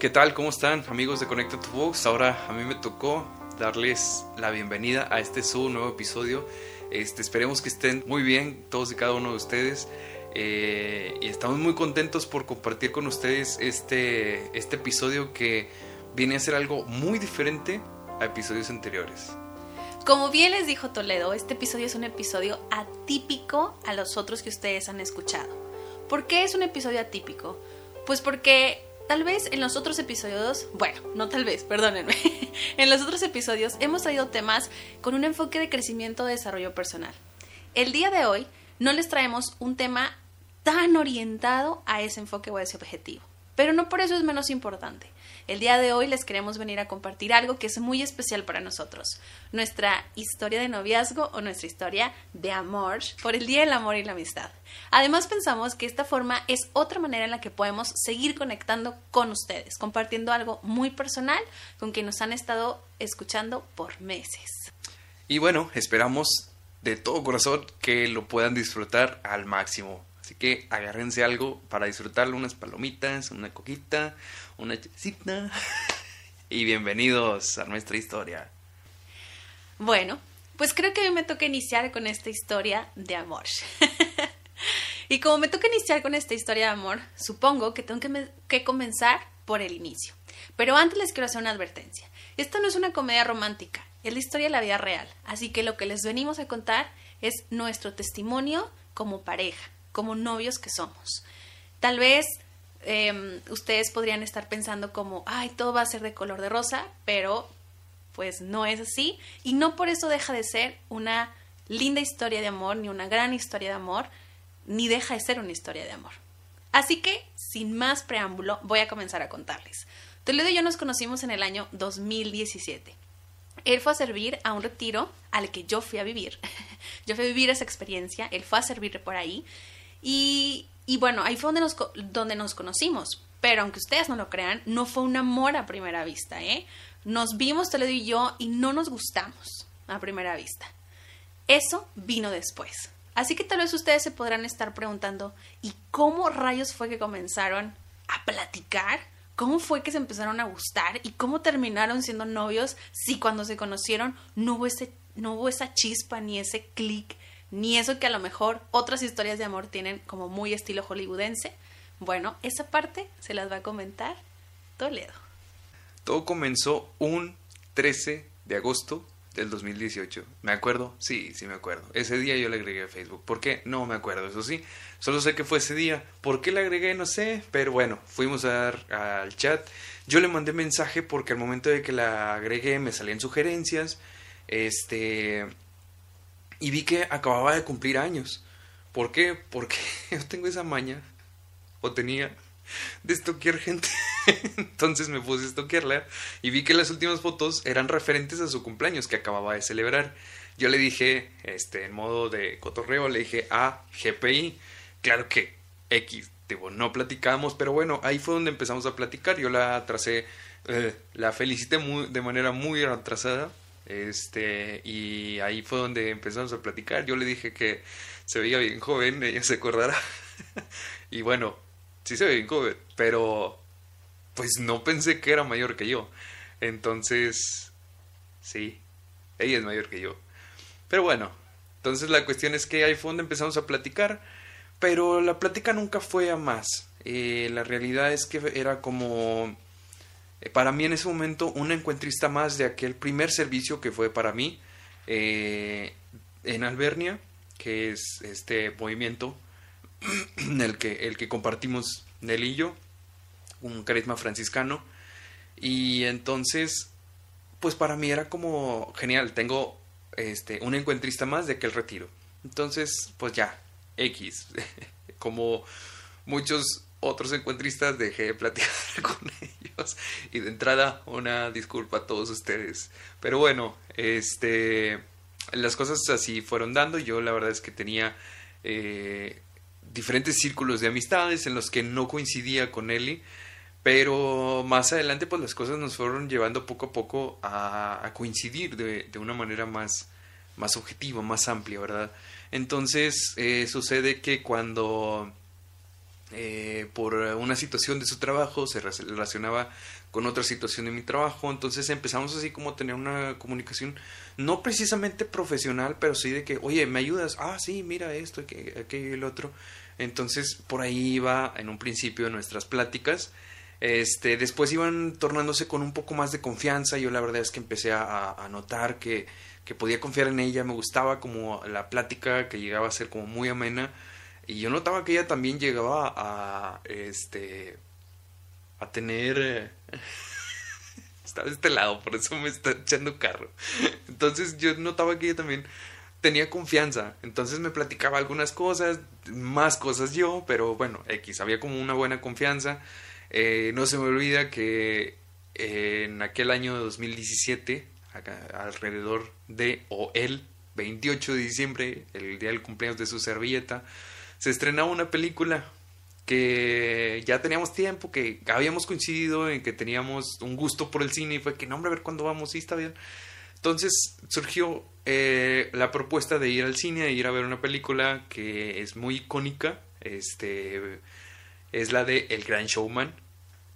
¿qué tal? ¿Cómo están amigos de Conecta tu Vox? Ahora a mí me tocó darles la bienvenida a este nuevo episodio. Este, esperemos que estén muy bien todos y cada uno de ustedes. Eh, y estamos muy contentos por compartir con ustedes este, este episodio que viene a ser algo muy diferente a episodios anteriores. Como bien les dijo Toledo, este episodio es un episodio atípico a los otros que ustedes han escuchado. ¿Por qué es un episodio atípico? Pues porque tal vez en los otros episodios, bueno, no tal vez, perdónenme, en los otros episodios hemos traído temas con un enfoque de crecimiento y desarrollo personal. El día de hoy no les traemos un tema tan orientado a ese enfoque o a ese objetivo, pero no por eso es menos importante. El día de hoy les queremos venir a compartir algo que es muy especial para nosotros, nuestra historia de noviazgo o nuestra historia de amor por el Día del Amor y la Amistad. Además pensamos que esta forma es otra manera en la que podemos seguir conectando con ustedes, compartiendo algo muy personal con quien nos han estado escuchando por meses. Y bueno, esperamos de todo corazón que lo puedan disfrutar al máximo. Así que agárrense algo para disfrutarlo, unas palomitas, una coquita, una chicita. Y bienvenidos a nuestra historia. Bueno, pues creo que mí me toca iniciar con esta historia de amor. y como me toca iniciar con esta historia de amor, supongo que tengo que, que comenzar por el inicio. Pero antes les quiero hacer una advertencia. Esta no es una comedia romántica, es la historia de la vida real. Así que lo que les venimos a contar es nuestro testimonio como pareja como novios que somos. Tal vez em, ustedes podrían estar pensando como, ay, todo va a ser de color de rosa, pero pues no es así y no por eso deja de ser una linda historia de amor, ni una gran historia de amor, ni deja de ser una historia de amor. Así que, sin más preámbulo, voy a comenzar a contarles. Toledo y yo nos conocimos en el año 2017. Él fue a servir a un retiro al que yo fui a vivir. yo fui a vivir esa experiencia, él fue a servir por ahí y, bueno, ahí fue donde nos, donde nos conocimos. Pero aunque ustedes no lo crean, no fue un amor a primera vista, ¿eh? Nos vimos Toledo y yo y no nos gustamos a primera vista. Eso vino después. Así que tal vez ustedes se podrán estar preguntando, ¿y cómo rayos fue que comenzaron a platicar? ¿Cómo fue que se empezaron a gustar? ¿Y cómo terminaron siendo novios si cuando se conocieron no hubo, ese, no hubo esa chispa ni ese clic ni eso que a lo mejor otras historias de amor tienen como muy estilo hollywoodense. Bueno, esa parte se las va a comentar Toledo. Todo comenzó un 13 de agosto del 2018. ¿Me acuerdo? Sí, sí me acuerdo. Ese día yo le agregué a Facebook. ¿Por qué? No me acuerdo, eso sí. Solo sé que fue ese día. ¿Por qué le agregué? No sé. Pero bueno, fuimos a dar al chat. Yo le mandé mensaje porque al momento de que la agregué me salían sugerencias. Este y vi que acababa de cumplir años. ¿Por qué? Porque yo tengo esa maña, o tenía, de estoquear gente. Entonces me puse a estoquearla y vi que las últimas fotos eran referentes a su cumpleaños que acababa de celebrar. Yo le dije, este, en modo de cotorreo, le dije a GPI. Claro que X, digo, no platicamos, pero bueno, ahí fue donde empezamos a platicar. Yo la tracé, eh, la felicité muy, de manera muy atrasada este, y ahí fue donde empezamos a platicar. Yo le dije que se veía bien joven, ella se acordará. y bueno, sí se ve bien joven, pero pues no pensé que era mayor que yo. Entonces, sí, ella es mayor que yo. Pero bueno, entonces la cuestión es que ahí fue donde empezamos a platicar, pero la plática nunca fue a más. Eh, la realidad es que era como para mí en ese momento un encuentrista más de aquel primer servicio que fue para mí eh, en Albernia, que es este movimiento en el que, el que compartimos Nel y yo, un carisma franciscano. Y entonces, pues para mí era como genial, tengo este, un encuentrista más de aquel retiro. Entonces, pues ya, X, como muchos otros encuentristas dejé de platicar con y de entrada una disculpa a todos ustedes. Pero bueno este las cosas así fueron dando. Yo la verdad es que tenía eh, diferentes círculos de amistades en los que no coincidía con Eli. Pero más adelante pues las cosas nos fueron llevando poco a poco a, coincidir de, de, una manera más más objetiva más amplia verdad entonces eh, sucede que cuando eh, por una situación de su trabajo, se relacionaba con otra situación de mi trabajo, entonces empezamos así como a tener una comunicación, no precisamente profesional, pero sí de que, oye, ¿me ayudas? Ah, sí, mira esto, aquello y el otro. Entonces, por ahí iba en un principio nuestras pláticas. Este, después iban tornándose con un poco más de confianza. Yo la verdad es que empecé a, a notar que, que, podía confiar en ella. Me gustaba como la plática que llegaba a ser como muy amena. Y yo notaba que ella también llegaba a, este, a tener... Eh, está de este lado, por eso me está echando carro. Entonces yo notaba que ella también tenía confianza, entonces me platicaba algunas cosas, más cosas yo, pero bueno, X, había como una buena confianza. Eh, no se me olvida que en aquel año de 2017, alrededor de, o el 28 de diciembre, el día del cumpleaños de su servilleta, se estrenaba una película que ya teníamos tiempo, que habíamos coincidido en que teníamos un gusto por el cine y fue que no, hombre, a ver cuándo vamos, sí, está bien. Entonces surgió eh, la propuesta de ir al cine, de ir a ver una película que es muy icónica, este, es la de El Gran Showman.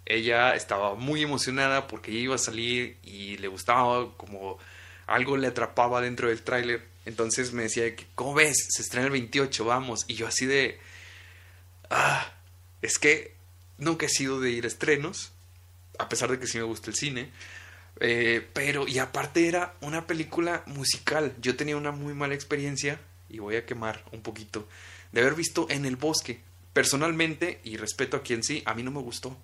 Ella estaba muy emocionada porque iba a salir y le gustaba como algo le atrapaba dentro del tráiler. Entonces me decía, ¿cómo ves? Se estrena el 28, vamos. Y yo así de... Ah, es que nunca he sido de ir a estrenos, a pesar de que sí me gusta el cine. Eh, pero, y aparte era una película musical. Yo tenía una muy mala experiencia, y voy a quemar un poquito, de haber visto En el Bosque. Personalmente, y respeto a quien sí, a mí no me gustó.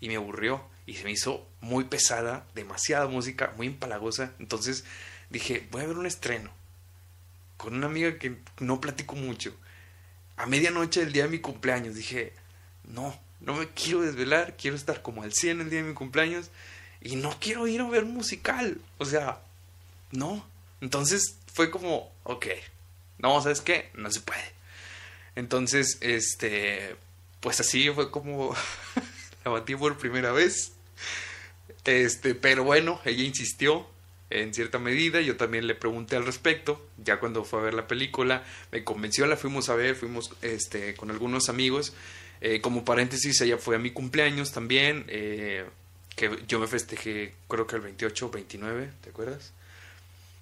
Y me aburrió. Y se me hizo muy pesada, demasiada música, muy empalagosa. Entonces dije, voy a ver un estreno. Con una amiga que no platico mucho. A medianoche del día de mi cumpleaños dije, no, no me quiero desvelar, quiero estar como al 100 el día de mi cumpleaños y no quiero ir a ver musical. O sea, no. Entonces fue como, ok, no, ¿sabes qué? No se puede. Entonces, este, pues así fue como la batí por primera vez. Este, pero bueno, ella insistió en cierta medida, yo también le pregunté al respecto, ya cuando fue a ver la película, me convenció, la fuimos a ver, fuimos este, con algunos amigos, eh, como paréntesis, ella fue a mi cumpleaños también, eh, que yo me festejé creo que el 28 o 29, ¿te acuerdas?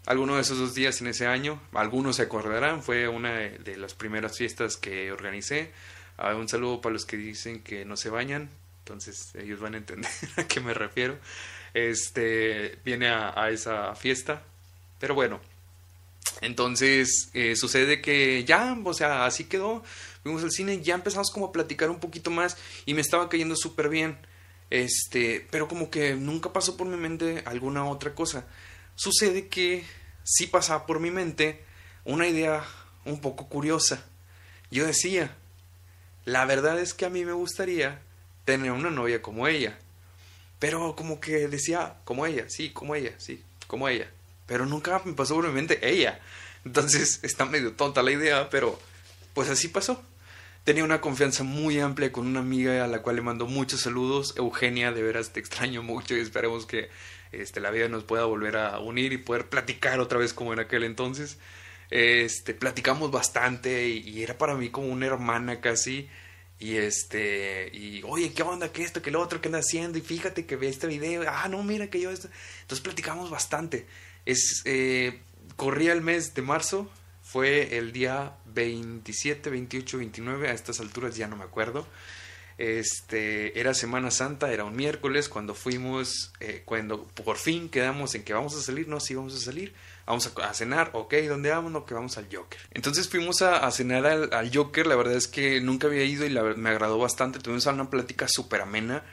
Alguno de esos dos días en ese año, algunos se acordarán, fue una de las primeras fiestas que organicé. Ah, un saludo para los que dicen que no se bañan, entonces ellos van a entender a qué me refiero. Este viene a, esa fiesta, pero bueno, entonces eh, sucede que ya, o sea, así quedó. Fuimos al cine, ya empezamos como a platicar un poquito más y me estaba cayendo súper bien. Este, pero como que nunca pasó por mi mente alguna otra cosa. Sucede que sí pasaba por mi mente una idea un poco curiosa. Yo decía, la verdad es que a mí me gustaría tener una novia como ella. Pero como que decía, como ella, sí, como ella, sí, como ella. Pero nunca me pasó por mi mente ella. Entonces está medio tonta la idea, pero pues así pasó tenía una confianza muy amplia con una amiga a la cual le mando muchos saludos. Eugenia, de veras te extraño mucho y esperemos que este, la vida nos pueda volver a unir y poder platicar otra vez como en aquel entonces. Este, platicamos bastante y, era para mí como una hermana casi. Y este, y oye, ¿qué onda? ¿Qué esto? ¿Qué lo otro? ¿Qué anda haciendo? Y fíjate que ve este video. Ah, no, mira que yo. Entonces platicamos bastante. Es, eh, corría el mes de marzo, fue el día 27, 28, 29, a estas alturas ya no me acuerdo. Este, era Semana Santa, era un miércoles cuando fuimos, eh, cuando por fin quedamos en que vamos a salir, no, sí vamos a salir, vamos a, cenar, ok, ¿dónde vamos? No, que vamos al Joker. Entonces fuimos a, cenar al, Joker, la verdad es que nunca había ido y me agradó bastante, tuvimos una plática súper amena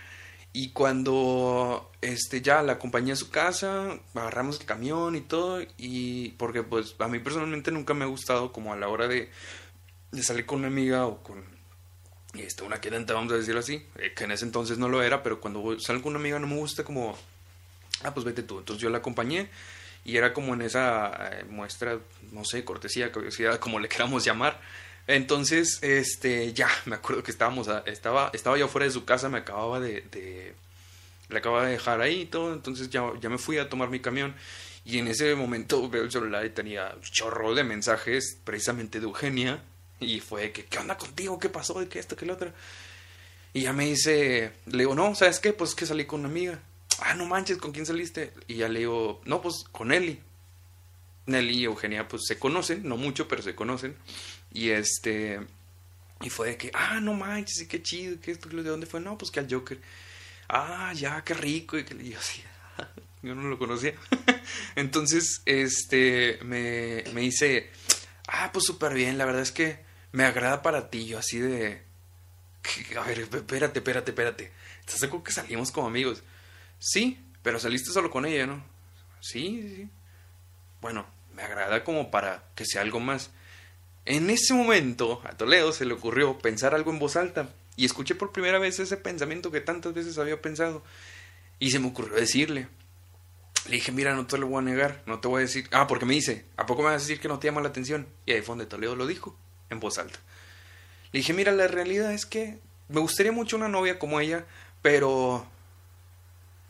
y cuando este ya la acompañé a su casa, agarramos el camión y todo, y porque pues a mí personalmente nunca me ha gustado como a la hora de, de salir con una amiga o con este, una quedante, vamos a decirlo así, eh, que en ese entonces no lo era, pero cuando salgo con una amiga no me gusta como, ah, pues vete tú. Entonces yo la acompañé y era como en esa eh, muestra, no sé, cortesía, curiosidad, como le queramos llamar, entonces, este, ya, me acuerdo que estábamos, estaba, estaba yo fuera de su casa, me acababa de, de, acababa de dejar ahí y todo, entonces ya, ya me fui a tomar mi camión y en ese momento veo el celular y tenía chorro de mensajes precisamente de Eugenia y fue que, ¿qué onda contigo? ¿Qué pasó? ¿Y qué esto? ¿Qué lo otro? Y ya me dice, le digo, no, ¿sabes qué? Pues es que salí con una amiga. Ah, no manches, ¿con quién saliste? Y ya le digo, no, pues con Nelly. Nelly y Eugenia, pues se conocen, no mucho, pero se conocen. Y este, y fue de que, ah, no manches, qué chido, ¿qué esto, ¿de dónde fue? No, pues que al Joker. Ah, ya, qué rico. Y, yo así, yo no lo conocía. Entonces, este, me, me dice, ah, pues súper bien, la verdad es que me agrada para ti. Yo así de, a ver, espérate, espérate, espérate. ¿Estás seguro que salimos como amigos? Sí, pero saliste solo con ella, ¿no? Sí, sí. Bueno, me agrada como para que sea algo más. En ese momento, a Toledo se le ocurrió pensar algo en voz alta y escuché por primera vez ese pensamiento que tantas veces había pensado y se me ocurrió decirle. Le dije, mira, no te lo voy a negar, no te voy a decir... Ah, porque me dice, ¿a poco me vas a decir que no te llama la atención? Y ahí fue donde Toledo lo dijo, en voz alta. Le dije, mira, la realidad es que me gustaría mucho una novia como ella, pero...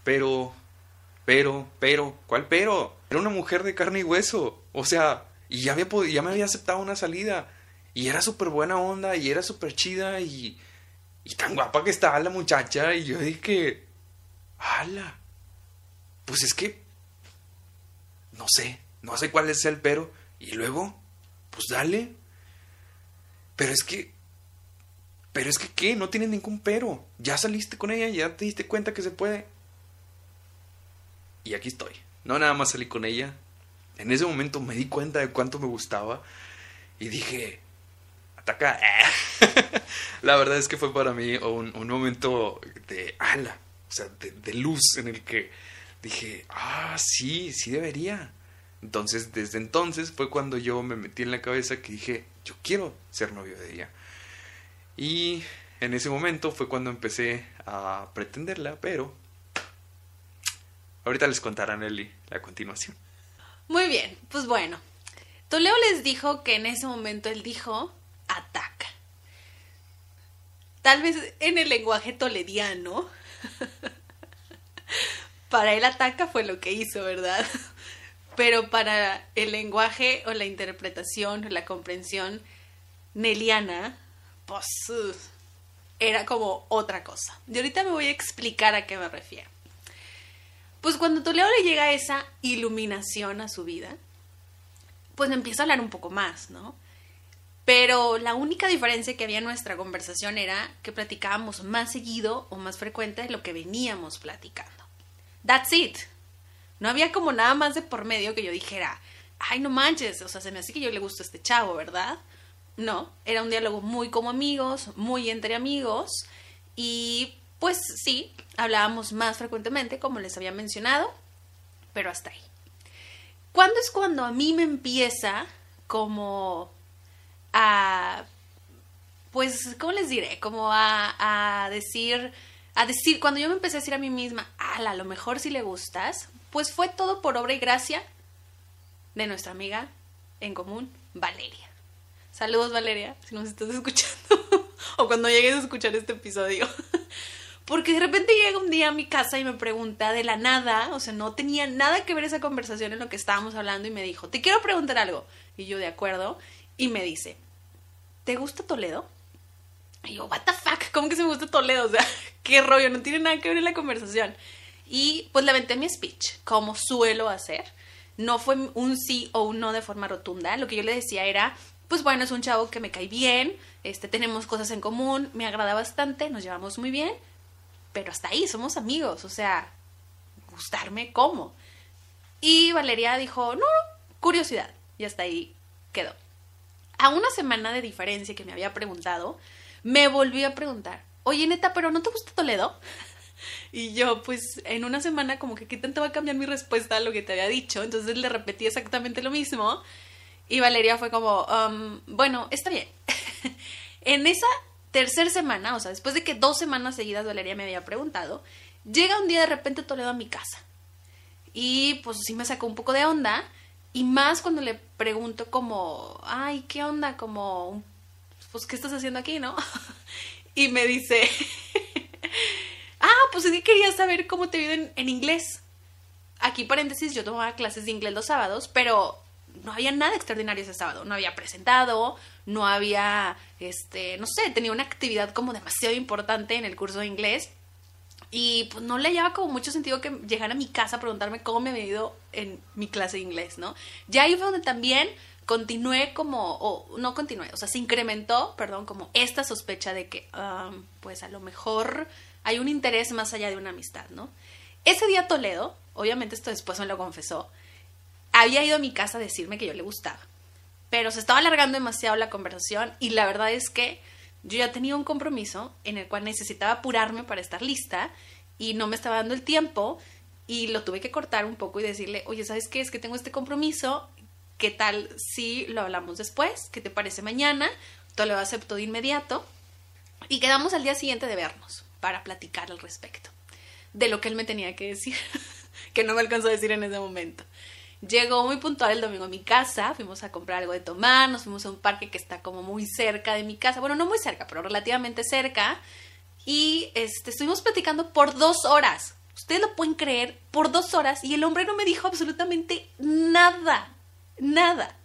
Pero... Pero, pero, ¿cuál pero? Era una mujer de carne y hueso. O sea, y ya, me había aceptado una salida. Y era súper buena onda, y era súper chida, y, y tan guapa que estaba la muchacha. Y yo dije, ¡hala! Pues es que, no sé, no sé cuál es el pero. Y luego, pues dale. Pero es que, pero es que, ¿qué? No tiene ningún pero. Ya saliste con ella, ya te diste cuenta que se puede. Y aquí estoy. No nada más salí con ella, en ese momento me di cuenta de cuánto me gustaba y dije, ataca. la verdad es que fue para mí un, momento de ala, o sea, de, luz en el que dije, ah, sí, sí debería. Entonces, desde entonces fue cuando yo me metí en la cabeza que dije, yo quiero ser novio de ella. Y en ese momento fue cuando empecé a pretenderla, pero ahorita les contará Nelly la continuación. Muy bien, pues bueno. Toledo les dijo que en ese momento él dijo, ataca. Tal vez en el lenguaje tolediano. para él ataca fue lo que hizo, ¿verdad? Pero para el lenguaje o la interpretación o la comprensión neliana, pues era como otra cosa. Y ahorita me voy a explicar a qué me refiero. Pues cuando Toledo le llega esa iluminación a su vida, pues empieza a hablar un poco más, ¿no? Pero la única diferencia que había en nuestra conversación era que platicábamos más seguido o más frecuente lo que veníamos platicando. That's it. No había como nada más de por medio que yo dijera, ay, no manches, o sea, se me hace que yo le gusto a este chavo, ¿verdad? No, era un diálogo muy como amigos, muy entre amigos y pues sí, hablábamos más frecuentemente, como les había mencionado, pero hasta ahí. ¿Cuándo es cuando a mí me empieza como a, pues, ¿cómo les diré? Como a, decir, a decir, cuando yo me empecé a decir a mí misma, ala, a lo mejor si le gustas, pues fue todo por obra y gracia de nuestra amiga en común, Valeria. Saludos, Valeria, si nos estás escuchando, o cuando llegues a escuchar este episodio. Porque de repente llega un día a mi casa y me pregunta de la nada, o sea, no tenía nada que ver esa conversación en lo que estábamos hablando y me dijo, te quiero preguntar algo. Y yo, de acuerdo, y me dice, ¿te gusta Toledo? Y yo, what the fuck, ¿cómo que se me gusta Toledo? O sea, qué rollo, no tiene nada que ver en la conversación. Y pues le mi speech, como suelo hacer. No fue un sí o un no de forma rotunda. Lo que yo le decía era, pues bueno, es un chavo que me cae bien, este, tenemos cosas en común, me agrada bastante, nos llevamos muy bien, pero hasta ahí, somos amigos, o sea, gustarme cómo. Y Valeria dijo, no, curiosidad, y hasta ahí quedó. A una semana de diferencia que me había preguntado, me volvió a preguntar, oye neta, pero ¿no te gusta Toledo? Y yo, pues, en una semana como que qué tanto va a cambiar mi respuesta a lo que te había dicho. Entonces le repetí exactamente lo mismo. Y Valeria fue como, um, bueno, está bien. en esa tercer semana, o sea, después de que dos semanas seguidas Valeria me había preguntado, llega un día de repente Toledo a mi casa. Y pues sí me sacó un poco de onda. Y más cuando le pregunto como, ay, ¿qué onda? Como, pues, ¿qué estás haciendo aquí, no? y me dice, ah, pues sí quería saber cómo te viven en inglés. Aquí paréntesis, yo tomaba clases de inglés los sábados, pero no había nada extraordinario ese sábado. No había presentado, no había, este, no sé, tenía una actividad como demasiado importante en el curso de inglés. Y pues no le hallaba como mucho sentido que llegara a mi casa a preguntarme cómo me había ido en mi clase de inglés, ¿no? Ya ahí fue donde también continué como, o no continué, o sea, se incrementó, perdón, como esta sospecha de que, um, pues a lo mejor hay un interés más allá de una amistad, ¿no? Ese día Toledo, obviamente esto después me lo confesó, había ido a mi casa a decirme que yo le gustaba, pero se estaba alargando demasiado la conversación y la verdad es que yo ya tenía un compromiso en el cual necesitaba apurarme para estar lista y no me estaba dando el tiempo y lo tuve que cortar un poco y decirle, oye, ¿sabes qué? Es que tengo este compromiso ¿Qué tal si lo hablamos después? ¿Qué te parece mañana? lo aceptó de inmediato y quedamos al día siguiente de vernos para platicar al respecto de lo que él me tenía que decir, que no me alcanzó a decir en ese momento. Llegó muy puntual el domingo a mi casa, fuimos a comprar algo de tomar, nos fuimos a un parque que está como muy cerca de mi casa, bueno, no muy cerca, pero relativamente cerca, y este, estuvimos platicando por dos horas. Ustedes lo pueden creer, por dos horas, y el hombre no me dijo absolutamente nada, nada.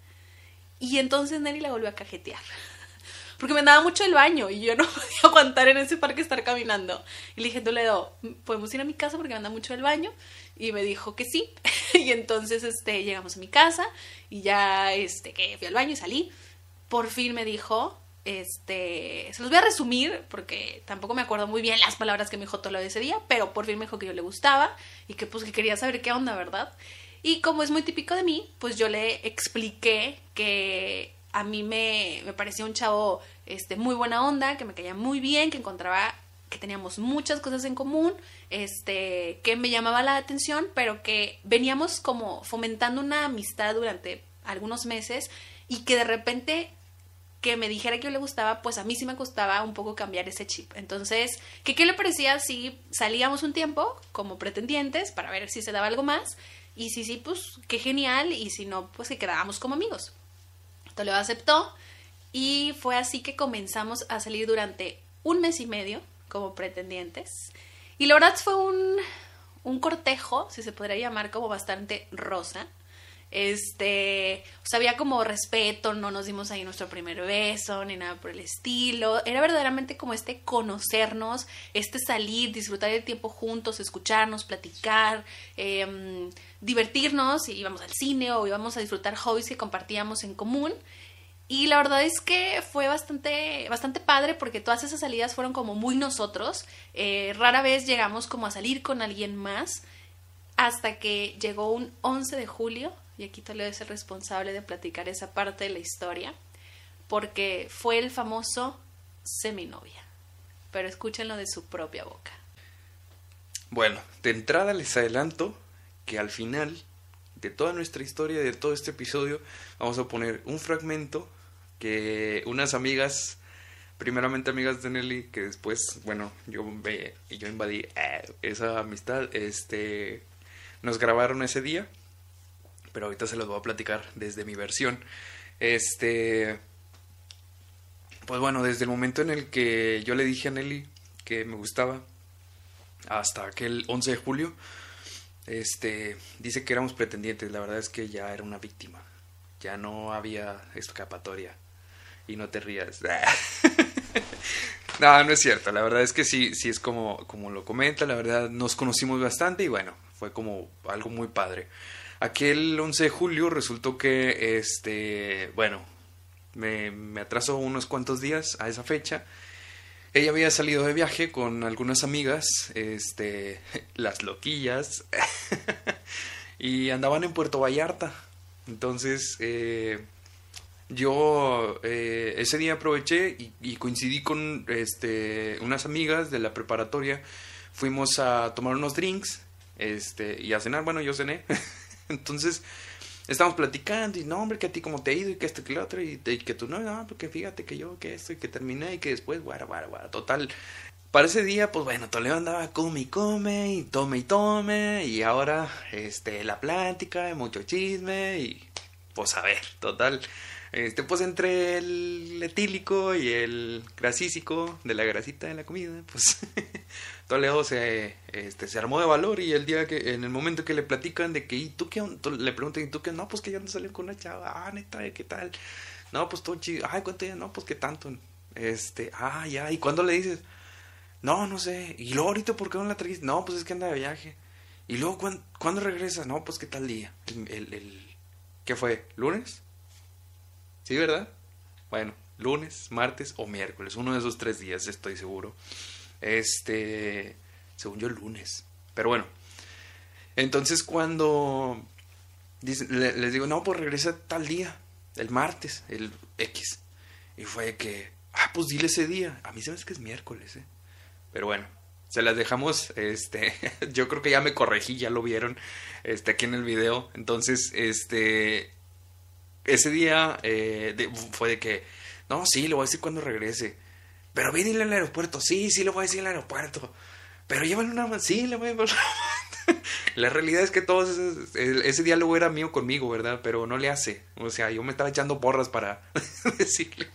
Y entonces Nelly la volvió a cajetear. Porque me andaba mucho el baño y yo no podía aguantar en ese parque estar caminando. Y le dije, Toledo, ¿podemos ir a mi casa porque me anda mucho el baño? Y me dijo que sí. y entonces este, llegamos a mi casa y ya este, que fui al baño y salí. Por fin me dijo, este, se los voy a resumir porque tampoco me acuerdo muy bien las palabras que me dijo Toledo ese día, pero por fin me dijo que yo le gustaba y que pues que quería saber qué onda, ¿verdad? Y como es muy típico de mí, pues yo le expliqué que a mí me, me parecía un chavo este, muy buena onda, que me caía muy bien, que encontraba que teníamos muchas cosas en común, este, que me llamaba la atención, pero que veníamos como fomentando una amistad durante algunos meses y que de repente que me dijera que yo le gustaba, pues a mí sí me gustaba un poco cambiar ese chip. Entonces, ¿qué, qué le parecía si salíamos un tiempo como pretendientes para ver si se daba algo más? Y si sí, pues qué genial. Y si no, pues que quedábamos como amigos. Toledo aceptó. Y fue así que comenzamos a salir durante un mes y medio como pretendientes. Y la verdad fue un, un cortejo, si se podría llamar, como bastante rosa. Este, o había como respeto, no nos dimos ahí nuestro primer beso, ni nada por el estilo. Era verdaderamente como este conocernos, este salir, disfrutar el tiempo juntos, escucharnos, platicar, eh, divertirnos, y íbamos al cine o íbamos a disfrutar hobbies que compartíamos en común. Y la verdad es que fue bastante, bastante padre porque todas esas salidas fueron como muy nosotros. Eh, rara vez llegamos como a salir con alguien más hasta que llegó un 11 de julio y aquí Toledo es el responsable de platicar esa parte de la historia, porque fue el famoso seminovia. Pero escúchenlo de su propia boca. Bueno, de entrada les adelanto que al final de toda nuestra historia, de todo este episodio, vamos a poner un fragmento que unas amigas, primeramente amigas de Nelly, que después, bueno, yo, yo invadí eh, esa amistad, este, nos grabaron ese día pero ahorita se los voy a platicar desde mi versión. Este, pues bueno, desde el momento en el que yo le dije a Nelly que me gustaba, hasta aquel 11 de julio, este, dice que éramos pretendientes, la verdad es que ya era una víctima, ya no había escapatoria. Y no te rías. no, no es cierto, la verdad es que sí, sí es como, como lo comenta, la verdad nos conocimos bastante y bueno, fue como algo muy padre. Aquel 11 de julio resultó que, este, bueno, me, me atrasó unos cuantos días a esa fecha. Ella había salido de viaje con algunas amigas, este, las loquillas, y andaban en Puerto Vallarta. Entonces, eh, yo eh, ese día aproveché y, y, coincidí con este, unas amigas de la preparatoria. Fuimos a tomar unos drinks este, y a cenar. Bueno, yo cené. Entonces, estamos platicando y no, hombre, que a ti cómo te ha ido y que esto que lo otro y, que tú no, no, porque fíjate que yo que esto y que terminé y que después, guara, guara, guara, total. Para ese día, pues bueno, Toledo andaba come y come y tome y tome y ahora, este, la plática, mucho chisme y, pues a ver, total. Este, pues entre el etílico y el grasísico de la grasita de la comida, pues Toledo se, este, se armó de valor y el día que, en el momento que le platican de que, ¿y tú qué? onda?", Le preguntan, ¿y tú qué? No, pues que ya no salió con una chava. Ah, neta, ¿qué tal? No, pues todo chido. Ay, ¿cuánto ya? No, pues qué tanto. Este, ah, ya. ¿Y cuándo le dices? No, no sé. ¿Y luego ahorita por qué no la trajiste? No, pues es que anda de viaje. ¿Y luego ¿cuándo, ¿cuándo regresa? No, pues qué tal día. El, el, el- ¿Qué fue? ¿Lunes? ¿Sí, verdad? Bueno, lunes, martes o miércoles. Uno de esos tres días, estoy seguro. Este, según yo, lunes. Pero bueno. Entonces cuando les digo, no, pues regresa tal día, el martes, el X. Y fue que, ah, pues dile ese día. A mí se me hace que es miércoles, ¿eh? Pero bueno, se las dejamos, este, yo creo que ya me corregí, ya lo vieron, este, aquí en el video. Entonces, este, ese día eh, fue de que, no, sí, le voy a decir cuando regrese. Pero y dile al aeropuerto, sí, sí, le voy a decir al aeropuerto. Pero llévale una, sí, le voy a llevar una- La realidad es que todos esos- el- ese diálogo era mío conmigo, ¿verdad? Pero no le hace. O sea, yo me estaba echando porras para decirle.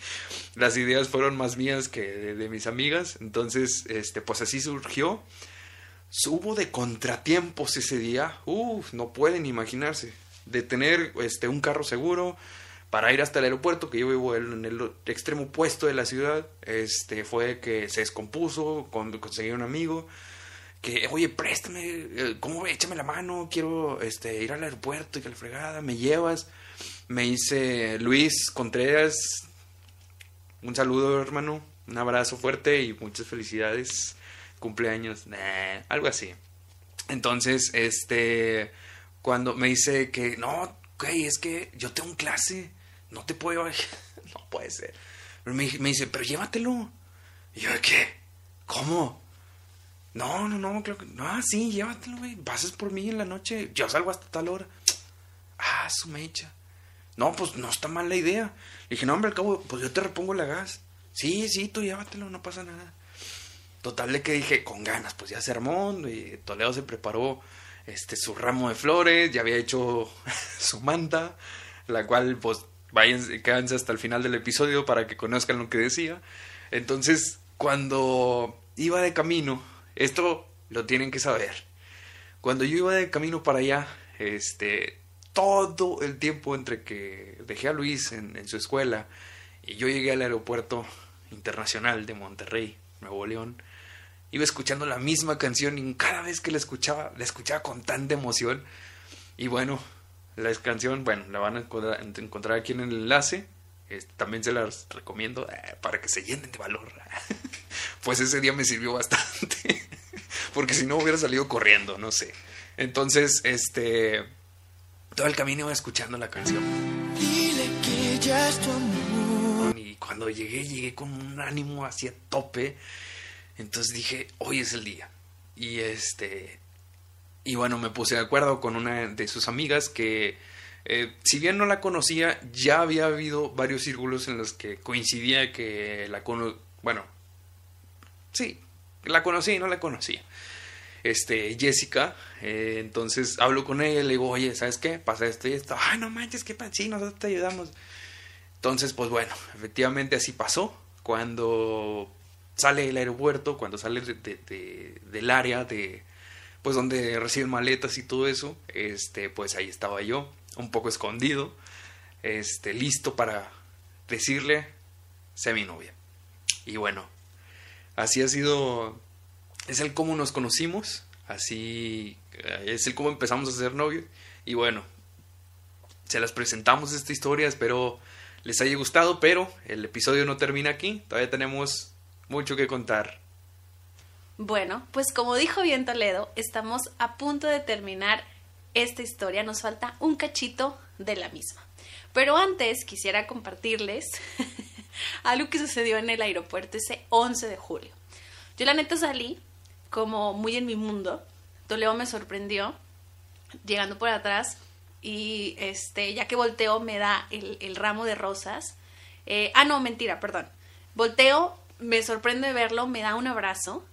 Las ideas fueron más mías que de, mis amigas. Entonces, este, pues así surgió. Hubo de contratiempos ese día. Uf, no pueden imaginarse. De tener este, un carro seguro para ir hasta el aeropuerto, que yo vivo en el extremo opuesto de la ciudad. Este, fue que se descompuso, con, conseguí un amigo que, oye, préstame, eh, ¿cómo? Échame la mano, quiero este, ir al aeropuerto y que la fregada, me llevas. Me dice Luis Contreras, un saludo hermano, un abrazo fuerte y muchas felicidades, cumpleaños, algo así. Entonces, este, cuando me dice que, no, güey, es que yo tengo clase, no te puedo, no puede ser. Pero me, dice, pero llévatelo. Y yo, ¿qué? ¿Cómo? No, no, no, creo que. No, ah, sí, llévatelo, güey. Pasas por mí en la noche. Yo salgo hasta tal hora. Ah, su mecha. No, pues no está mal la idea. Le dije, no, hombre, al cabo, pues yo te repongo la gas. Sí, sí, tú llévatelo, no pasa nada. Total de que dije, con ganas, pues ya se armó. Y Toledo se preparó este su ramo de flores, ya había hecho su manta, la cual, pues, vayan, quédense hasta el final del episodio para que conozcan lo que decía. Entonces, cuando iba de camino, esto lo tienen que saber. Cuando yo iba de camino para allá, este, todo el tiempo entre que dejé a Luis en, en su escuela y yo llegué al aeropuerto internacional de Monterrey, Nuevo León, iba escuchando la misma canción y cada vez que la escuchaba, la escuchaba con tanta emoción. Y bueno, la canción, bueno, la van a encontrar, aquí en el enlace. Este, también se las recomiendo eh, para que se llenen de valor. pues ese día me sirvió bastante. Porque si no hubiera salido corriendo, no sé. Entonces, este. Todo el camino iba escuchando la canción. Dile que ya es tu amor. Y cuando llegué, llegué con un ánimo así a tope. Entonces dije, hoy es el día. Y este. Y bueno, me puse de acuerdo con una de sus amigas que, eh, si bien no la conocía, ya había habido varios círculos en los que coincidía que la cono... Bueno, sí, la conocí y no la conocía. Este, Jessica, eh, entonces hablo con ella y le digo, oye, ¿sabes qué? Pasa esto y esto. Ay, no manches, qué pa- sí, nosotros te ayudamos. Entonces, pues bueno, efectivamente así pasó. Cuando sale del aeropuerto, cuando sale de- de- de- del área de, pues donde reciben maletas y todo eso, este, pues ahí estaba yo, un poco escondido, este, listo para decirle, sé mi novia. Y bueno, así ha sido, es el cómo nos conocimos, así eh, es el cómo empezamos a ser novios. Y bueno, se las presentamos esta historia, espero les haya gustado, pero el episodio no termina aquí, todavía tenemos mucho que contar. Bueno, pues como dijo bien Toledo, estamos a punto de terminar esta historia. Nos falta un cachito de la misma. Pero antes quisiera compartirles algo que sucedió en el aeropuerto ese 11 de julio. Yo la neta salí como muy en mi mundo. Toledo me sorprendió llegando por atrás y este ya que volteo me da el, ramo de rosas. Eh, ah, no, mentira, perdón. Volteo, me sorprende verlo, me da un abrazo.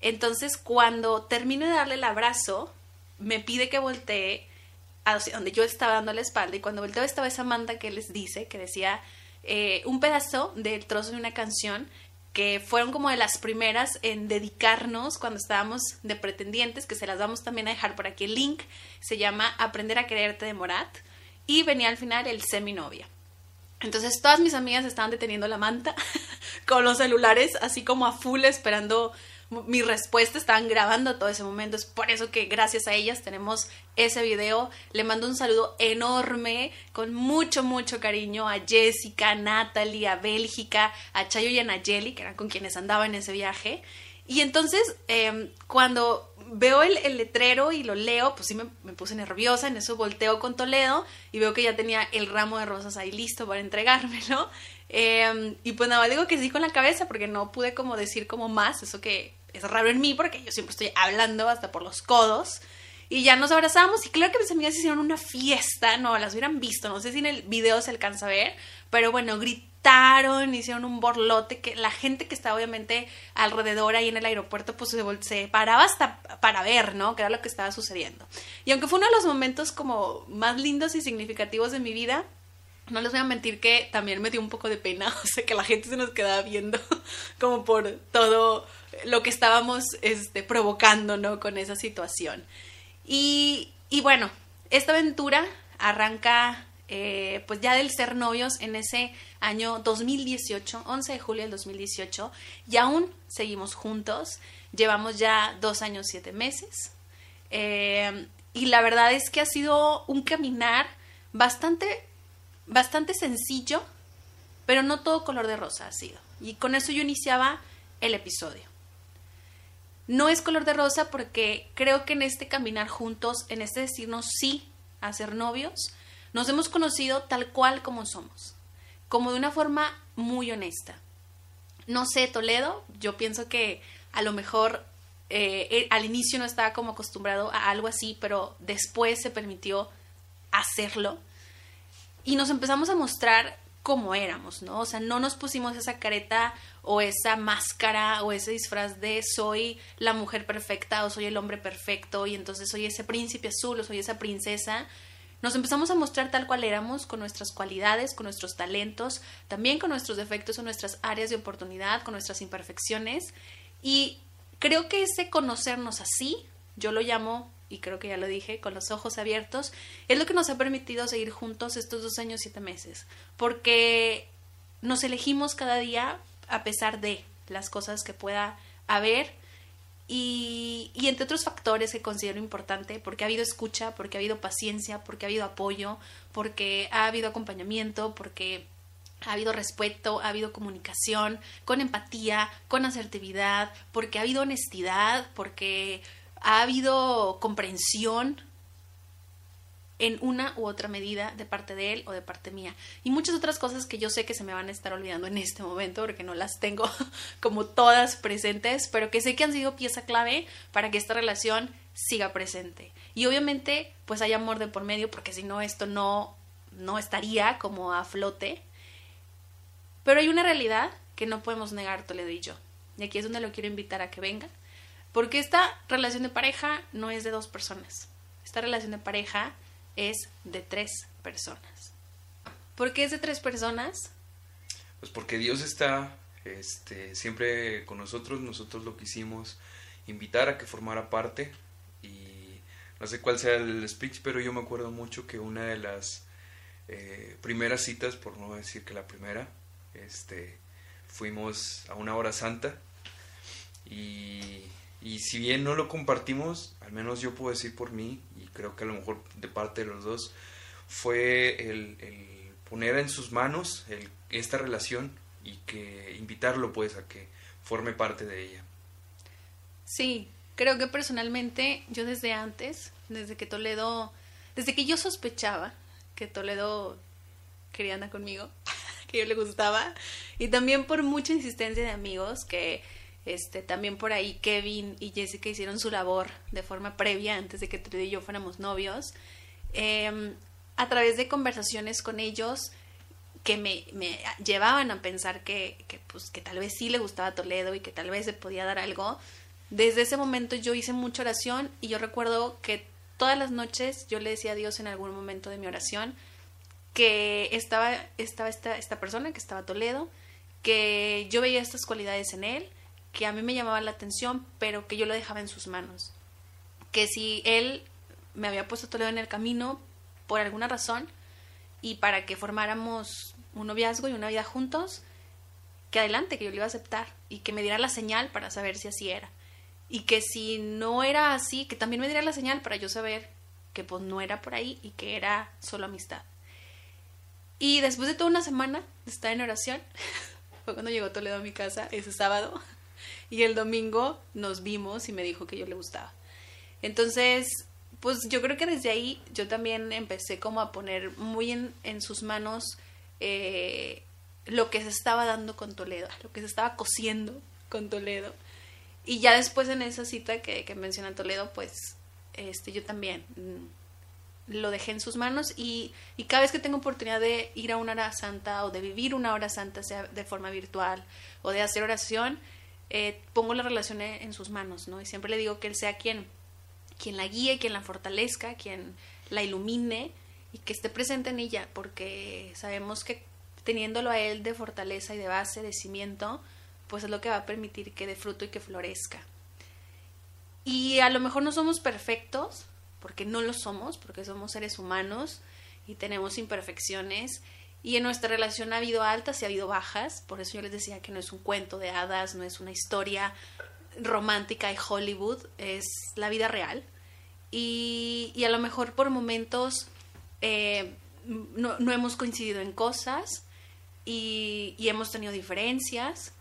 Entonces, cuando termino de darle el abrazo, me pide que voltee hacia donde yo estaba dando la espalda. Y cuando volteo estaba esa manta que les dice, que decía eh, un pedazo del trozo de una canción que fueron como de las primeras en dedicarnos cuando estábamos de pretendientes, que se las vamos también a dejar por aquí el link, se llama Aprender a quererte de Morat, y venía al final el seminovia. Entonces todas mis amigas estaban deteniendo la manta con los celulares así como a full esperando mi respuesta, estaban grabando todo ese momento. Es por eso que gracias a ellas tenemos ese video. Le mando un saludo enorme, con mucho, mucho cariño a Jessica, a Natalie, a Bélgica, a Chayo y a Nayeli, que eran con quienes andaba en ese viaje. Y entonces, em, cuando veo el, letrero y lo leo, pues sí me, puse nerviosa, en eso volteo con Toledo y veo que ya tenía el ramo de rosas ahí listo para entregármelo. Eh, y pues nada, digo que sí con la cabeza porque no pude como decir como más, eso que es raro en mí porque yo siempre estoy hablando hasta por los codos. Y ya nos abrazamos y claro que mis amigas hicieron una fiesta, no, las hubieran visto, no sé si en el video se alcanza a ver, pero bueno, gritaron, hicieron un borlote, que la gente que estaba obviamente alrededor ahí en el aeropuerto pues se, se paraba hasta para ver, ¿no? Que era lo que estaba sucediendo. Y aunque fue uno de los momentos como más lindos y significativos de mi vida, no les voy a mentir que también me dio un poco de pena, o sea, que la gente se nos quedaba viendo como por todo lo que estábamos este, provocando, ¿no? Con esa situación. Y, y bueno, esta aventura arranca eh, pues ya del ser novios en ese año 2018, 11 de julio del 2018, y aún seguimos juntos, llevamos ya dos años, siete meses, eh, y la verdad es que ha sido un caminar bastante, bastante sencillo, pero no todo color de rosa ha sido, y con eso yo iniciaba el episodio. No es color de rosa porque creo que en este caminar juntos, en este decirnos sí a ser novios, nos hemos conocido tal cual como somos, como de una forma muy honesta. No sé, Toledo, yo pienso que a lo mejor eh, al inicio no estaba como acostumbrado a algo así, pero después se permitió hacerlo y nos empezamos a mostrar como éramos, ¿no? O sea, no nos pusimos esa careta o esa máscara o ese disfraz de soy la mujer perfecta o soy el hombre perfecto y entonces soy ese príncipe azul o soy esa princesa. Nos empezamos a mostrar tal cual éramos, con nuestras cualidades, con nuestros talentos, también con nuestros defectos o nuestras áreas de oportunidad, con nuestras imperfecciones. Y creo que ese conocernos así, yo lo llamo y creo que ya lo dije, con los ojos abiertos, es lo que nos ha permitido seguir juntos estos dos años, siete meses, porque nos elegimos cada día a pesar de las cosas que pueda haber y, entre otros factores que considero importante, porque ha habido escucha, porque ha habido paciencia, porque ha habido apoyo, porque ha habido acompañamiento, porque ha habido respeto, ha habido comunicación, con empatía, con asertividad, porque ha habido honestidad, porque ha habido comprensión en una u otra medida de parte de él o de parte mía. Y muchas otras cosas que yo sé que se me van a estar olvidando en este momento porque no las tengo como todas presentes, pero que sé que han sido pieza clave para que esta relación siga presente. Y obviamente pues hay amor de por medio porque si no esto no no estaría como a flote. Pero hay una realidad que no podemos negar Toledo y yo. Y aquí es donde lo quiero invitar a que venga porque esta relación de pareja no es de dos personas. Esta relación de pareja es de tres personas. ¿Por qué es de tres personas? Pues porque Dios está este, siempre con nosotros. Nosotros lo quisimos invitar a que formara parte. Y no sé cuál sea el speech, pero yo me acuerdo mucho que una de las eh, primeras citas, por no decir que la primera, este, fuimos a una hora santa. Y y si bien no lo compartimos, al menos yo puedo decir por mí, y creo que a lo mejor de parte de los dos, fue el, poner en sus manos esta relación y que invitarlo pues a que forme parte de ella. Sí, creo que personalmente yo desde antes, desde que Toledo, desde que yo sospechaba que Toledo quería andar conmigo, que yo le gustaba, y también por mucha insistencia de amigos que este, también por ahí Kevin y Jessica hicieron su labor de forma previa antes de que tú y yo fuéramos novios. Em, a través de conversaciones con ellos que me, llevaban a pensar que, que, pues, que tal vez sí le gustaba Toledo y que tal vez se podía dar algo. Desde ese momento yo hice mucha oración y yo recuerdo que todas las noches yo le decía a Dios en algún momento de mi oración que estaba, estaba esta, esta persona, que estaba Toledo, que yo veía estas cualidades en él, que a mí me llamaban la atención, pero que yo lo dejaba en sus manos. Que si él me había puesto Toledo en el camino por alguna razón y para que formáramos un noviazgo y una vida juntos, que adelante, que yo lo iba a aceptar y que me diera la señal para saber si así era. Y que si no era así, que también me diera la señal para yo saber que pues no era por ahí y que era solo amistad. Y después de toda una semana de estar en oración, fue cuando llegó Toledo a mi casa ese sábado. Y el domingo nos vimos y me dijo que yo le gustaba. Entonces, pues yo creo que desde ahí yo también empecé como a poner muy en, en sus manos eh, lo que se estaba dando con Toledo, lo que se estaba cosiendo con Toledo. Y ya después en esa cita que, que menciona Toledo, pues este, yo también mm, lo dejé en sus manos y, y, cada vez que tengo oportunidad de ir a una hora santa o de vivir una hora santa, sea de forma virtual o de hacer oración, eh, pongo la relación en sus manos, ¿no? Y siempre le digo que Él sea quien, quien la guíe, quien la fortalezca, quien la ilumine y que esté presente en ella, porque sabemos que teniéndolo a Él de fortaleza y de base, de cimiento, pues es lo que va a permitir que dé fruto y que florezca. Y a lo mejor no somos perfectos, porque no lo somos, porque somos seres humanos y tenemos imperfecciones. Y en nuestra relación ha habido altas y ha habido bajas, por eso yo les decía que no es un cuento de hadas, no es una historia romántica y Hollywood, es la vida real. Y, y a lo mejor por momentos eh, no, no, hemos coincidido en cosas y, y hemos tenido diferencias,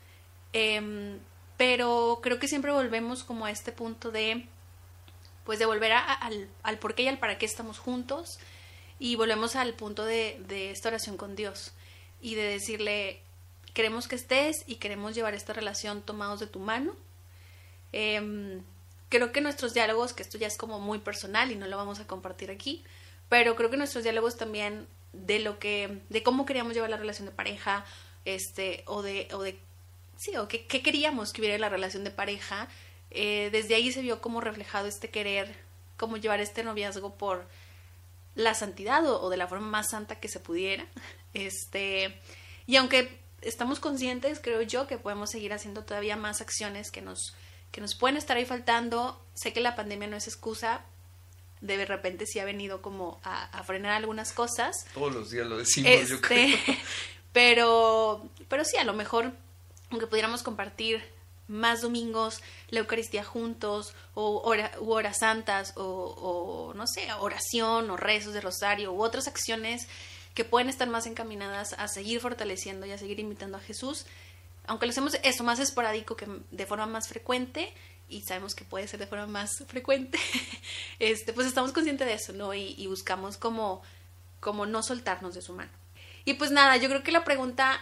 eh, pero creo que siempre volvemos como a este punto de pues de volver a, al, al por qué y al para qué estamos juntos y volvemos al punto de, de esta oración con Dios y de decirle queremos que estés y queremos llevar esta relación tomados de tu mano. Eh, creo que nuestros diálogos, que esto ya es como muy personal y no lo vamos a compartir aquí, pero creo que nuestros diálogos también de lo que, de cómo queríamos llevar la relación de pareja, este, o de, o de sí, o qué, queríamos que hubiera en la relación de pareja, eh, desde ahí se vio como reflejado este querer, cómo llevar este noviazgo por la santidad o, o, de la forma más santa que se pudiera. Este, y aunque estamos conscientes, creo yo, que podemos seguir haciendo todavía más acciones que nos, que nos pueden estar ahí faltando. Sé que la pandemia no es excusa, de repente sí ha venido como a, a frenar algunas cosas. Todos los días lo decimos, este, yo creo. Pero, pero sí, a lo mejor, aunque pudiéramos compartir más domingos la Eucaristía juntos, o hora, horas santas, o, o no sé, oración, o rezos de rosario, u otras acciones que pueden estar más encaminadas a seguir fortaleciendo y a seguir invitando a Jesús, aunque lo hacemos eso más esporádico que de forma más frecuente, y sabemos que puede ser de forma más frecuente, este, pues estamos conscientes de eso, ¿no? Y, y, buscamos como, como no soltarnos de su mano. Y pues nada, yo creo que la pregunta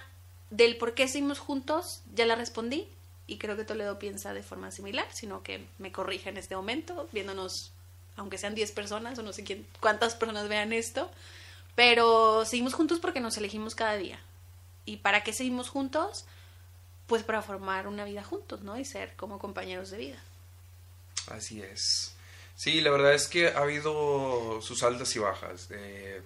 del por qué seguimos juntos ya la respondí y creo que Toledo piensa de forma similar, sino que me corrija en este momento, viéndonos, aunque sean 10 personas o no sé quién, cuántas personas vean esto, pero seguimos juntos porque nos elegimos cada día. ¿Y para qué seguimos juntos? pues para formar una vida juntos, ¿no? Y ser como compañeros de vida. Así es. Sí, la verdad es que ha habido sus altas y bajas. Eh,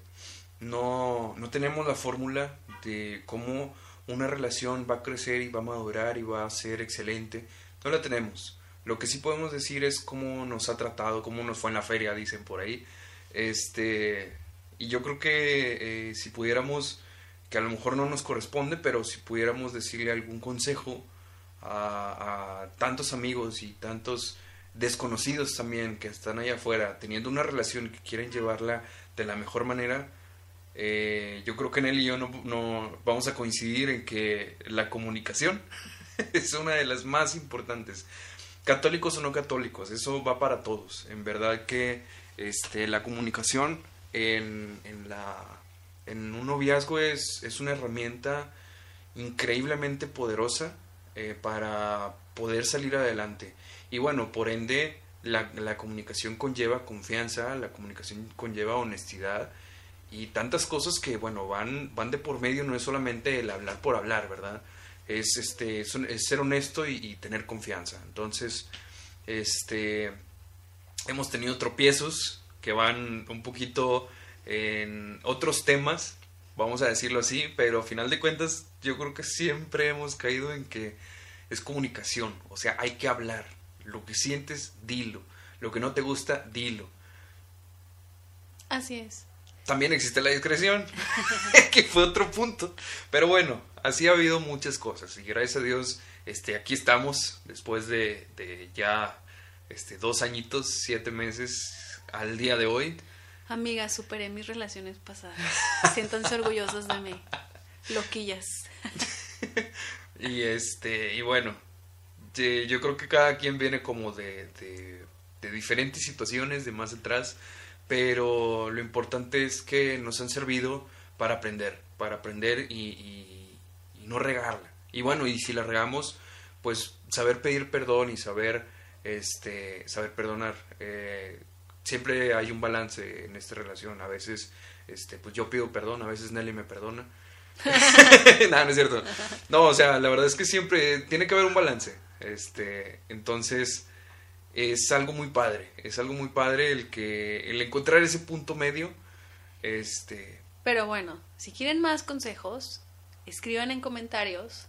no, no tenemos la fórmula de cómo una relación va a crecer y va a madurar y va a ser excelente. No la tenemos. Lo que sí podemos decir es cómo nos ha tratado, cómo nos fue en la feria, dicen por ahí. Este, y yo creo que eh, si pudiéramos que a lo mejor no nos corresponde, pero si pudiéramos decirle algún consejo a, a, tantos amigos y tantos desconocidos también que están allá afuera, teniendo una relación que quieren llevarla de la mejor manera, eh, yo creo que en él y yo no, vamos a coincidir en que la comunicación es una de las más importantes. Católicos o no católicos, eso va para todos. En verdad que este, la comunicación en, en la en un noviazgo es, es una herramienta increíblemente poderosa eh, para poder salir adelante. Y bueno, por ende, la, la, comunicación conlleva confianza, la comunicación conlleva honestidad y tantas cosas que, bueno, van, van de por medio, no es solamente el hablar por hablar, ¿verdad? Es, este, es, ser honesto y, y, tener confianza. Entonces, este, hemos tenido tropiezos que van un poquito en otros temas, vamos a decirlo así, pero a final de cuentas yo creo que siempre hemos caído en que es comunicación, o sea, hay que hablar, lo que sientes, dilo, lo que no te gusta, dilo. Así es. También existe la discreción, que fue otro punto, pero bueno, así ha habido muchas cosas y gracias a Dios, este, aquí estamos después de, de ya este, dos añitos, siete meses al día de hoy. Amiga, superé mis relaciones pasadas. Siéntanse orgullosos de mí. Loquillas. y este, y bueno, yo creo que cada quien viene como de, de, de diferentes situaciones, de más atrás, pero lo importante es que nos han servido para aprender, para aprender y, y- y no regarla. Y bueno, y si la regamos, pues saber pedir perdón y saber, este, saber perdonar. Eh, siempre hay un balance en esta relación. A veces, este, pues yo pido perdón, a veces Nelly me perdona. no, no es cierto. No, o sea, la verdad es que siempre tiene que haber un balance. Este, entonces es algo muy padre, es algo muy padre el que el encontrar ese punto medio este Pero bueno, si quieren más consejos, escriban en comentarios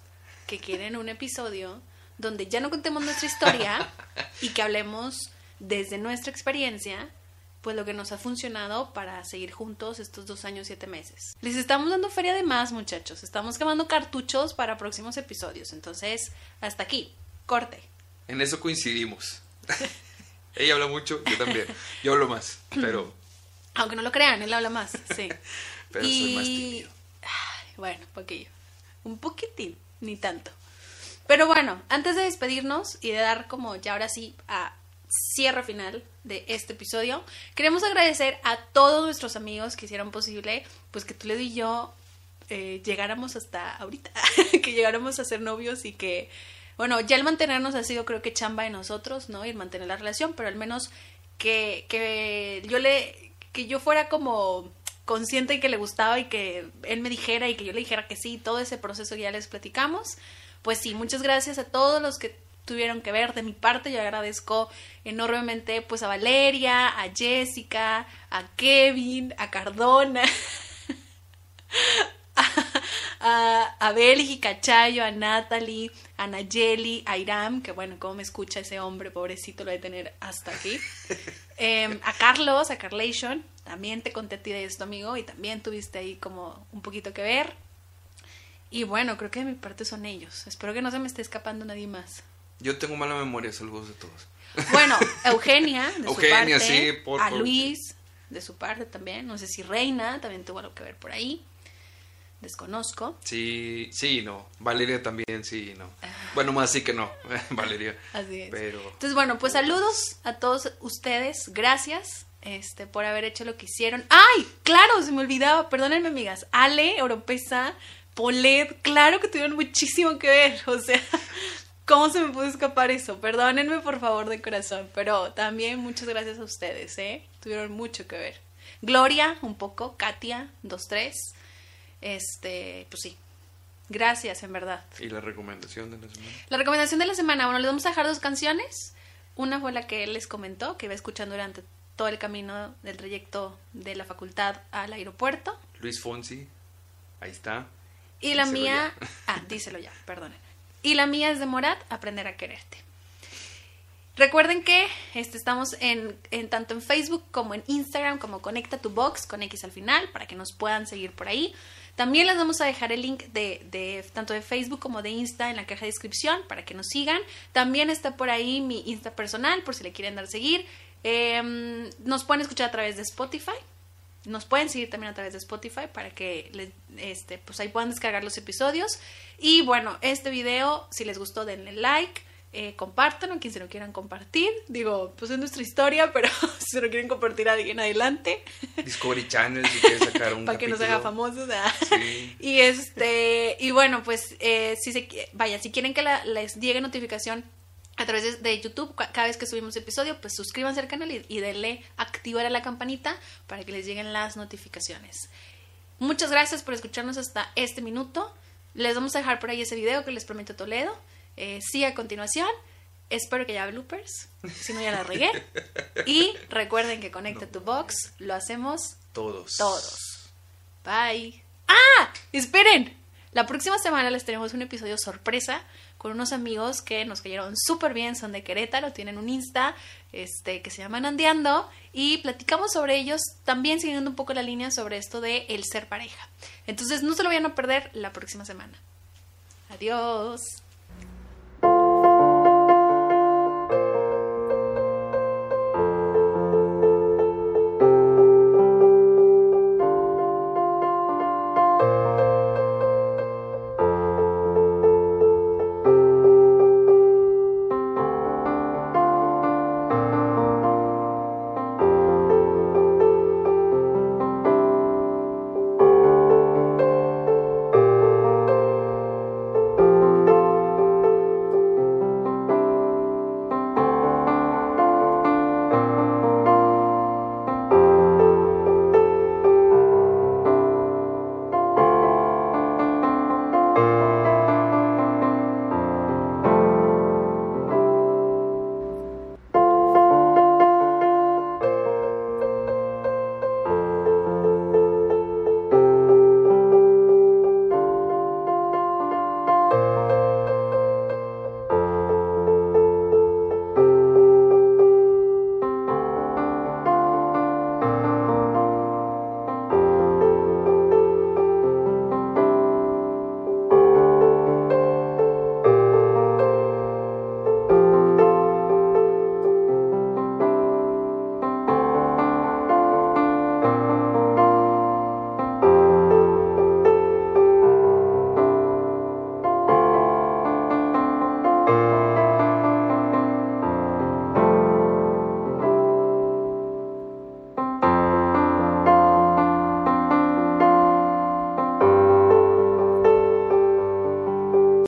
que quieren un episodio donde ya no contemos nuestra historia y que hablemos desde nuestra experiencia, pues lo que nos ha funcionado para seguir juntos estos dos años, siete meses. Les estamos dando feria de más, muchachos. Estamos quemando cartuchos para próximos episodios. Entonces, hasta aquí. Corte. en eso coincidimos. Ella habla mucho, yo también. Yo hablo más, pero Aunque no lo crean, él habla más. Sí. pero soy más tímido. Ay, bueno, poquillo. Un poquitín, ni tanto. Pero bueno, antes de despedirnos y de dar como ya ahora sí a cierre final de este episodio, queremos agradecer a todos nuestros amigos que hicieron posible pues que Toledo y yo eh, llegáramos hasta ahorita, que llegáramos a ser novios y que, bueno, ya el mantenernos ha sido creo que chamba de nosotros, ¿no? Y mantener la relación, pero al menos que, que yo le, que yo fuera como consciente y que le gustaba y que él me dijera y que yo le dijera que sí, todo ese proceso que ya les platicamos. Pues sí, muchas gracias a todos los que tuvieron que ver de mi parte. Yo agradezco enormemente pues a Valeria, a Jessica, a Kevin, a Cardona, a, a Bélgica, a Chayo, a Natalie, a Nayeli, a Iram, que bueno, cómo me escucha ese hombre, pobrecito, lo de tener hasta aquí. Em, a Carlos, a Carlation, también te conté a ti de esto, amigo, y también tuviste ahí como un poquito que ver. Y bueno, creo que de mi parte son ellos. Espero que no se me esté escapando nadie más. Yo tengo mala memoria, saludos de todos. Bueno, Eugenia, de Eugenia, su parte. sí, por- a por- Luis, de su parte también. No sé si Reina también tuvo algo que ver por ahí. Desconozco. Sí, sí, no. Valeria también, sí, no. Bueno, más sí que no, Valeria. Así es. Pero Entonces, bueno, pues saludos a todos ustedes. Gracias este, por haber hecho lo que hicieron. ¡Ay! Claro, se me olvidaba. Perdónenme, amigas. Ale, Europeza, Polet, claro que tuvieron muchísimo que ver. O sea, ¿cómo se me pudo escapar eso? Perdónenme, por favor, de corazón. Pero también muchas gracias a ustedes, ¿eh? Tuvieron mucho que ver. Gloria, un poco. Katia, dos, tres. Este, pues sí. Gracias, en verdad. y la recomendación de la semana. La recomendación de la semana, bueno, les vamos a dejar dos canciones. Una fue la que él les comentó, que iba escuchando durante todo el camino del trayecto de la facultad al aeropuerto. Luis Fonsi, ahí está. Y la Díselo mía, ya. ah, díselo ya, perdonen. Y la mía es de Morat, Aprender a quererte. Recuerden que este, estamos en, en tanto en Facebook como en Instagram como Conecta tu Box con X al final para que nos puedan seguir por ahí. También les vamos a dejar el link de, tanto de Facebook como de Insta en la caja de descripción para que nos sigan. También está por ahí mi Insta personal por si le quieren dar seguir. Em, nos pueden escuchar a través de Spotify. Nos pueden seguir también a través de Spotify para que este, pues ahí puedan descargar los episodios. Y bueno, este video, si les gustó, denle like, eh, compártanlo, quien se lo quieran compartir. Digo, pues es nuestra historia, pero si se lo quieren compartir a alguien adelante, Discovery Channel, si quieres sacar un para que nos haga famosos. Sí. Y este, y bueno, pues eh, si se, vaya, si quieren que la- les llegue notificación a través de, YouTube ca- cada vez que subimos episodio, pues suscríbanse al canal y, y denle activar a la campanita para que les lleguen las notificaciones. Muchas gracias por escucharnos hasta este minuto. Les vamos a dejar por ahí ese video que les prometo Toledo. Eh, sí, a continuación. Espero que ya bloopers, si no ya la regué. Y recuerden que Conecta tu Box lo hacemos Todos. todos. Bye. ¡Ah! Esperen. La próxima semana les tenemos un episodio sorpresa con unos amigos que nos cayeron súper bien, son de Querétaro, tienen un Insta este, que se llama Andeando y platicamos sobre ellos también siguiendo un poco la línea sobre esto de el ser pareja. Entonces no se lo vayan a perder la próxima semana. Adiós.